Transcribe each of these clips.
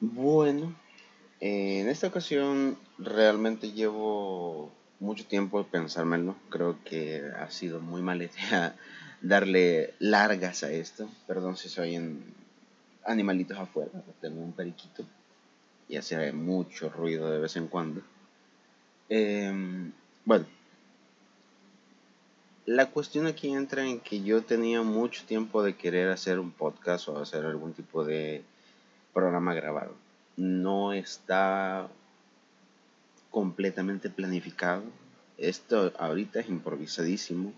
Bueno, en esta ocasión realmente llevo mucho tiempo pensármelo. Creo que ha sido muy mala idea darle largas a esto. Perdón si soy en animalitos afuera. Tengo un periquito y hace mucho ruido de vez en cuando. Em, bueno, la cuestión aquí entra en que yo tenía mucho tiempo de querer hacer un podcast o hacer algún tipo de programa grabado. No está completamente planificado. Esto ahorita es improvisadísimo.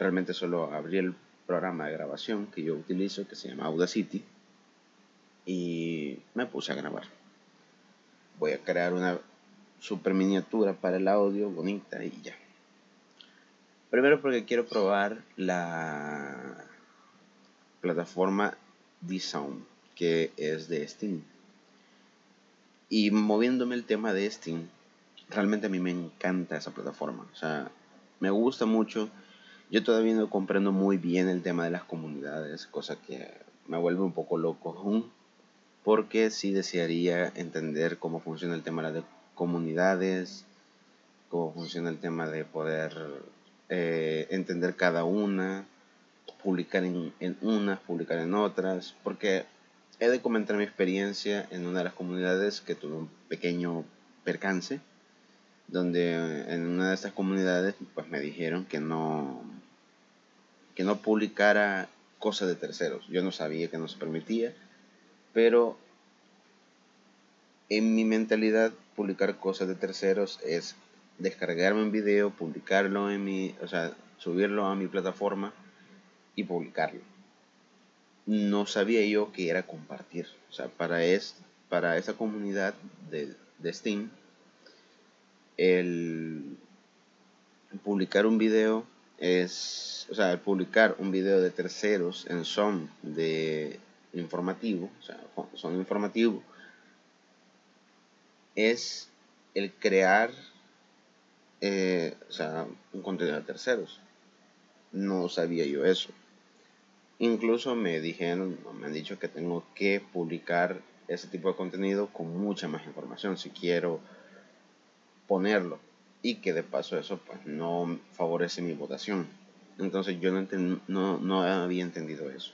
Realmente solo abrí el programa de grabación que yo utilizo, que se llama Audacity, y me puse a grabar. Voy a crear una super miniatura para el audio bonita y ya. Primero porque quiero probar la plataforma D-Sound, que es de Steam. Y moviéndome el tema de Steam, realmente a mí me encanta esa plataforma. O sea, me gusta mucho. Yo todavía no comprendo muy bien el tema de las comunidades, cosa que me vuelve un poco loco aún. Porque sí desearía entender cómo funciona el tema de comunidades, cómo funciona el tema de poder eh, entender cada una, publicar en, en unas, publicar en otras, porque he de comentar mi experiencia en una de las comunidades que tuve un pequeño percance, donde en una de estas comunidades pues me dijeron que no que no publicara cosas de terceros. Yo no sabía que no se permitía, pero en mi mentalidad publicar cosas de terceros es descargarme un video, publicarlo en mi, o sea, subirlo a mi plataforma y publicarlo. No sabía yo que era compartir. O sea, para, es, para esa comunidad de, de Steam, el publicar un video es, o sea, el publicar un video de terceros en son de informativo, o sea, son informativo, es el crear eh, o sea, un contenido de terceros. No sabía yo eso. Incluso me dijeron, me han dicho que tengo que publicar ese tipo de contenido con mucha más información si quiero ponerlo. Y que de paso eso pues no favorece mi votación. Entonces yo no, no, había entendido eso.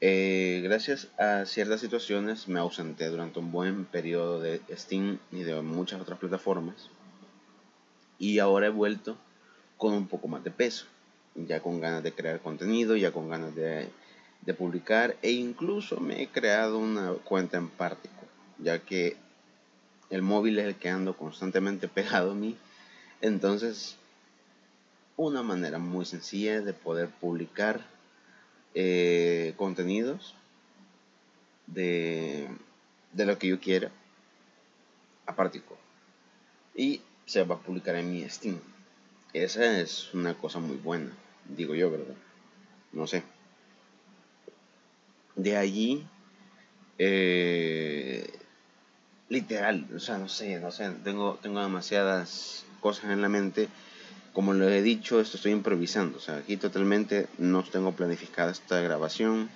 Eh, gracias a ciertas situaciones me ausenté durante un buen periodo de Steam y de muchas otras plataformas y ahora he vuelto con un poco más de peso, ya con ganas de crear contenido, ya con ganas de, publicar e incluso me he creado una cuenta en Particle, ya que el móvil es el que ando constantemente pegado a mí, entonces una manera muy sencilla de poder publicar eh, contenidos de, de lo que yo quiera a Particle. Y se va a publicar en mi Steam. Esa es una cosa muy buena, digo yo, ¿verdad? No sé. De allí, eh, literal, o sea, no sé, no sé, tengo, tengo demasiadas cosas en la mente. Como lo he dicho, esto estoy improvisando, o sea, aquí totalmente no tengo planificada esta grabación,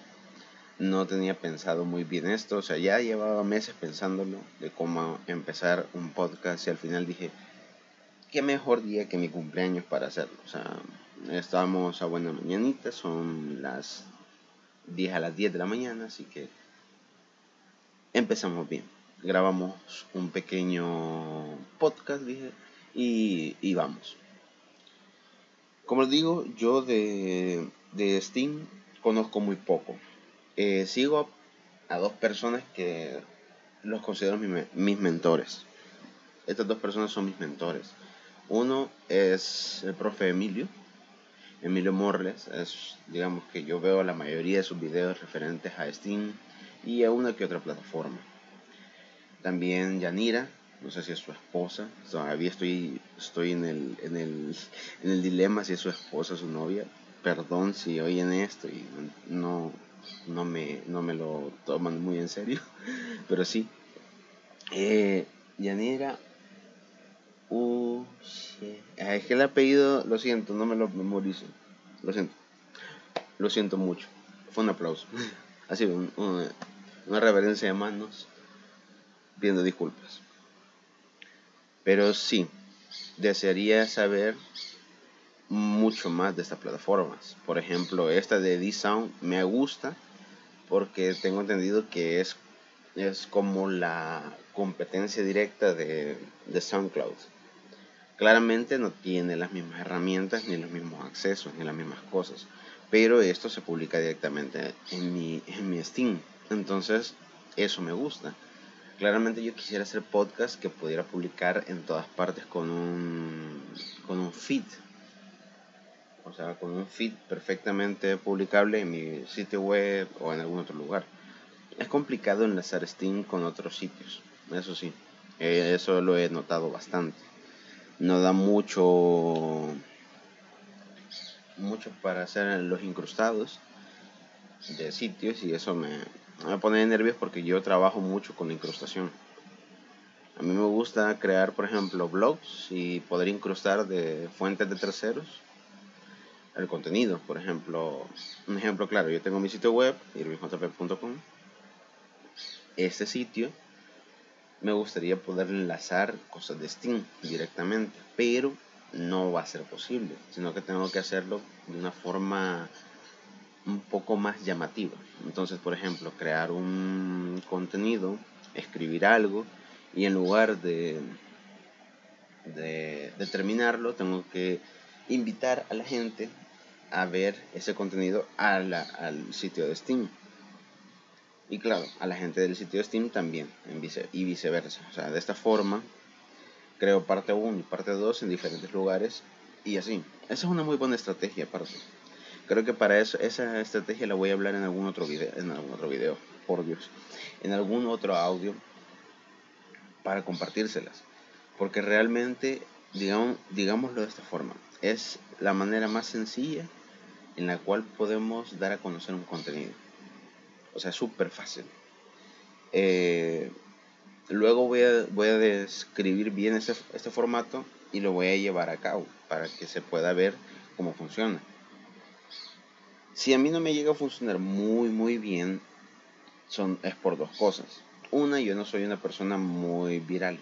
no tenía pensado muy bien esto, o sea, ya llevaba meses pensándolo de cómo empezar un podcast y al final dije, qué mejor día que mi cumpleaños para hacerlo. O sea, estamos a buena mañanita, son las 10 a las 10 de la mañana, así que empezamos bien. Grabamos un pequeño podcast, dije, y, vamos. Como les digo, yo de, de Steam conozco muy poco. Eh, sigo a dos personas que los considero mis mentores. Estas dos personas son mis mentores. Uno es el profe Emilio, Emilio Morles, es digamos que yo veo la mayoría de sus videos referentes a Steam y a una que otra plataforma. También Yanira, no sé si es su esposa, todavía estoy, estoy en, el, en, el, en el dilema si es su esposa o su novia. Perdón si oyen esto y no, no, me, no me lo toman muy en serio, pero sí. Eh, Yanira Uh, es que el apellido, lo siento, no me lo memorizo. Lo siento. Lo siento mucho. Fue un aplauso. Así, una reverencia de manos. pidiendo disculpas. Pero sí, desearía saber mucho más de estas plataformas. Por ejemplo, esta de D-Sound me gusta porque tengo entendido que es, es como la competencia directa de, de SoundCloud. Claramente no tiene las mismas herramientas, ni los mismos accesos, ni las mismas cosas. Pero esto se publica directamente en mi, en mi Steam. Entonces, eso me gusta. Claramente yo quisiera hacer podcast que pudiera publicar en todas partes con un, con un feed. O sea, con un feed perfectamente publicable en mi sitio web o en algún otro lugar. Es complicado enlazar Steam con otros sitios, eso sí. Eh, eso lo he notado bastante. No da mucho mucho para hacer los incrustados de sitios y eso me, me pone nervios porque yo trabajo mucho con incrustación. A mí me gusta crear, por ejemplo, blogs y poder incrustar de fuentes de terceros el contenido. Por ejemplo, un ejemplo claro, yo tengo mi sitio web, irvingjp.com. Este sitio me gustaría poder enlazar cosas de Steam directamente, pero no va a ser posible, sino que tengo que hacerlo de una forma un poco más llamativa. Entonces, por ejemplo, crear un contenido, escribir algo y en lugar de, de, terminarlo, tengo que invitar a la gente a ver ese contenido al sitio de Steam. Y claro, a la gente del sitio de Steam también, y viceversa. O sea, de esta forma, creo parte 1 y parte 2 en diferentes lugares y así. Esa es una muy buena estrategia aparte. Creo que para eso, esa estrategia la voy a hablar en algún otro video, en algún otro video, por Dios, en algún otro audio para compartírselas. Porque realmente, digamos, digámoslo de esta forma, es la manera más sencilla en la cual podemos dar a conocer un contenido. O sea, súper fácil. Eh, luego voy a, describir bien este formato y lo voy a llevar a cabo para que se pueda ver cómo funciona. Si a mí no me llega a funcionar muy, muy bien, es por dos cosas. Una, yo no soy una persona muy viral.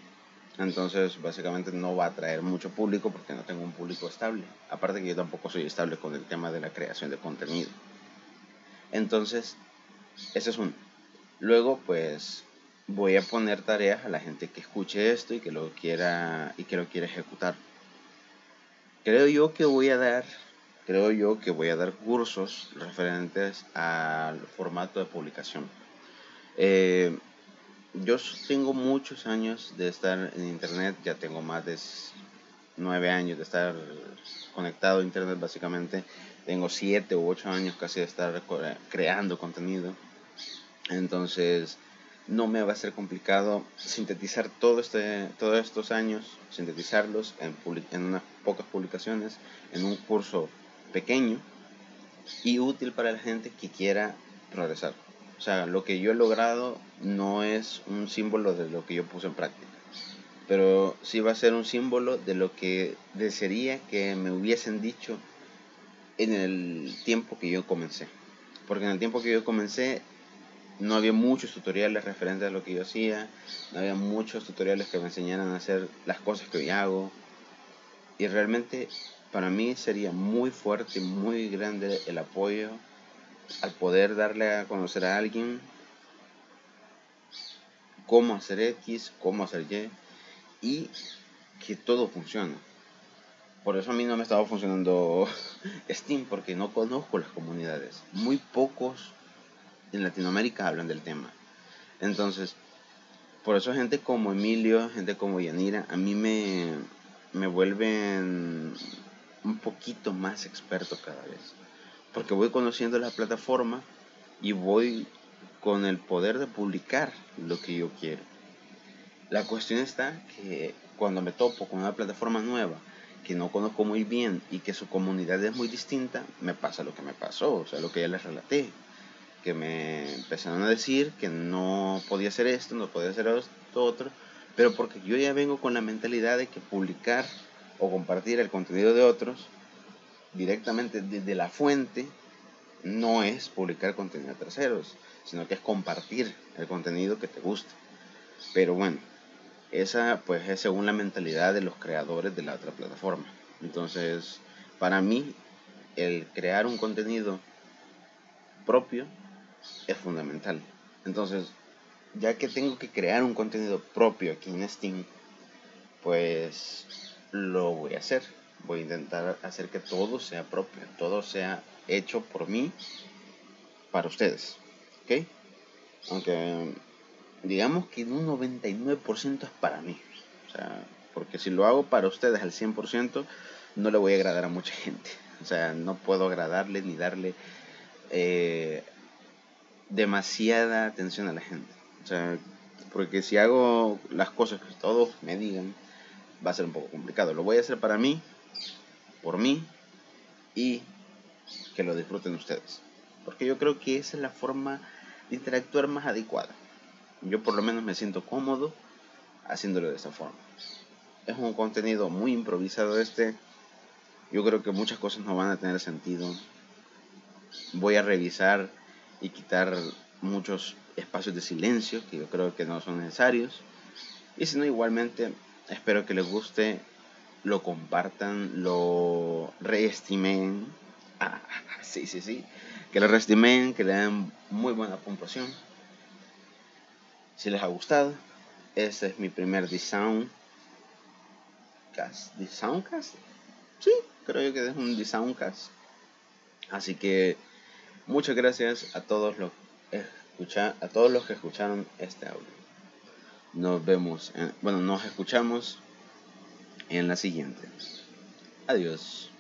Entonces, básicamente no va a atraer mucho público porque no tengo un público estable. Aparte que yo tampoco soy estable con el tema de la creación de contenido. Entonces, ese es uno. Luego, pues, voy a poner tareas a la gente que escuche esto y que lo quiera y que lo quiera ejecutar. Creo yo que voy a dar creo yo que voy a dar cursos referentes al formato de publicación. Eh, yo tengo muchos años de estar en internet, ya tengo más de nueve años de estar conectado a internet básicamente. Tengo siete u ocho años casi de estar creando contenido. Entonces, no me va a ser complicado sintetizar todo este, todos estos años, sintetizarlos en, en unas pocas publicaciones, en un curso pequeño y útil para la gente que quiera progresar. O sea, lo que yo he logrado no es un símbolo de lo que yo puse en práctica, pero sí va a ser un símbolo de lo que desearía que me hubiesen dicho en el tiempo que yo comencé. Porque en el tiempo que yo comencé no había muchos tutoriales referentes a lo que yo hacía, no había muchos tutoriales que me enseñaran a hacer las cosas que hoy hago. Y realmente para mí sería muy fuerte, muy grande el apoyo al poder darle a conocer a alguien cómo hacer X, cómo hacer Y y que todo funcione. Por eso a mí no me estaba funcionando Steam porque no conozco las comunidades. Muy pocos en Latinoamérica hablan del tema. Entonces, por eso gente como Emilio, gente como Yanira, a mí me, me vuelven un poquito más experto cada vez. Porque voy conociendo la plataforma y voy con el poder de publicar lo que yo quiero. La cuestión está que cuando me topo con una plataforma nueva que no conozco muy bien y que su comunidad es muy distinta, me pasa lo que me pasó, o sea, lo que ya les relaté. Que me empezaron a decir que no podía hacer esto, no podía hacer esto otro, pero porque yo ya vengo con la mentalidad de que publicar o compartir el contenido de otros directamente desde la fuente no es publicar contenido de terceros, sino que es compartir el contenido que te gusta. Pero bueno, esa pues es según la mentalidad de los creadores de la otra plataforma. Entonces, para mí, el crear un contenido propio es fundamental. Entonces, ya que tengo que crear un contenido propio aquí en Steam, pues lo voy a hacer. Voy a intentar hacer que todo sea propio, todo sea hecho por mí, para ustedes. ¿Ok? Aunque digamos que un 99% es para mí. O sea, porque si lo hago para ustedes al 100%, no le voy a agradar a mucha gente. O sea, no puedo agradarle ni darle eh, demasiada atención a la gente. O sea, porque si hago las cosas que todos me digan, va a ser un poco complicado. Lo voy a hacer para mí, por mí y que lo disfruten ustedes. Porque yo creo que esa es la forma de interactuar más adecuada. Yo por lo menos me siento cómodo haciéndolo de esa forma. Es un contenido muy improvisado este. Yo creo que muchas cosas no van a tener sentido. Voy a revisar y quitar muchos espacios de silencio que yo creo que no son necesarios. Y si no, igualmente espero que les guste, lo compartan, lo reestimen. Ah, sí, sí, sí. Que lo reestimen, que le den muy buena puntuación. Si les ha gustado, este es mi primer Soundcast. ¿Soundcast? Sí, creo que es un Soundcast. Así que muchas gracias a todos los a todos los que escucharon este audio. Nos vemos, bueno, nos escuchamos en la siguiente. Adiós.